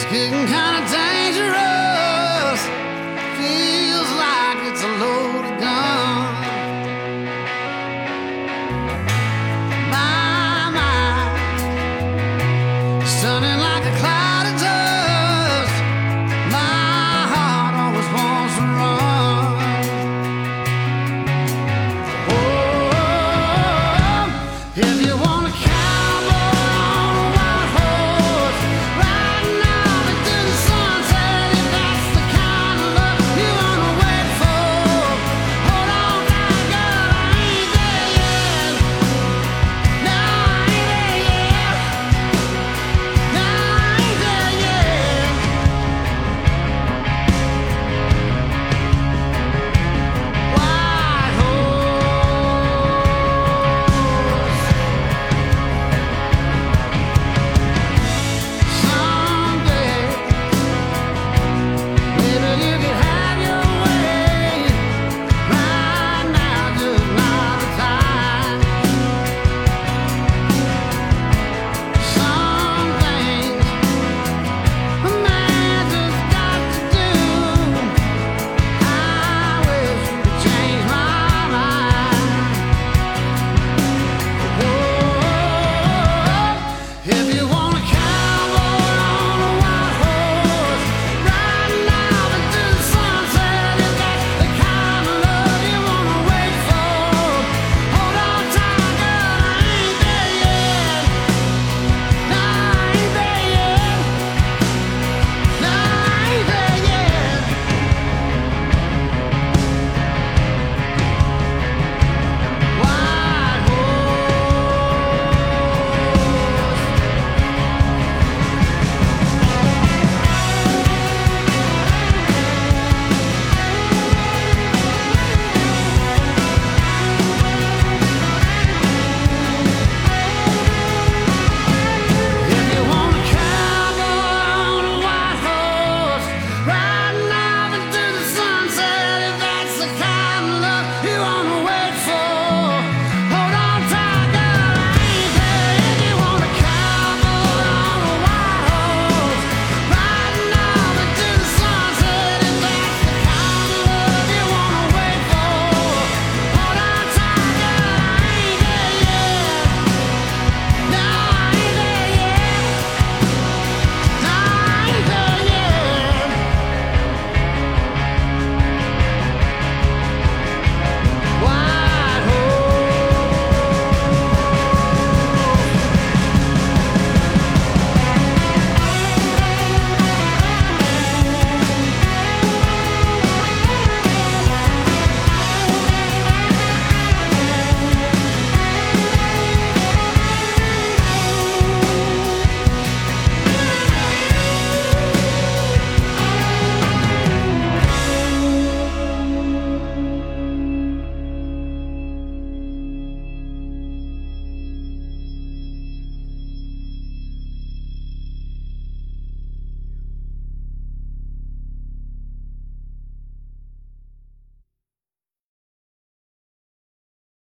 It's getting kind of dangerous. Feel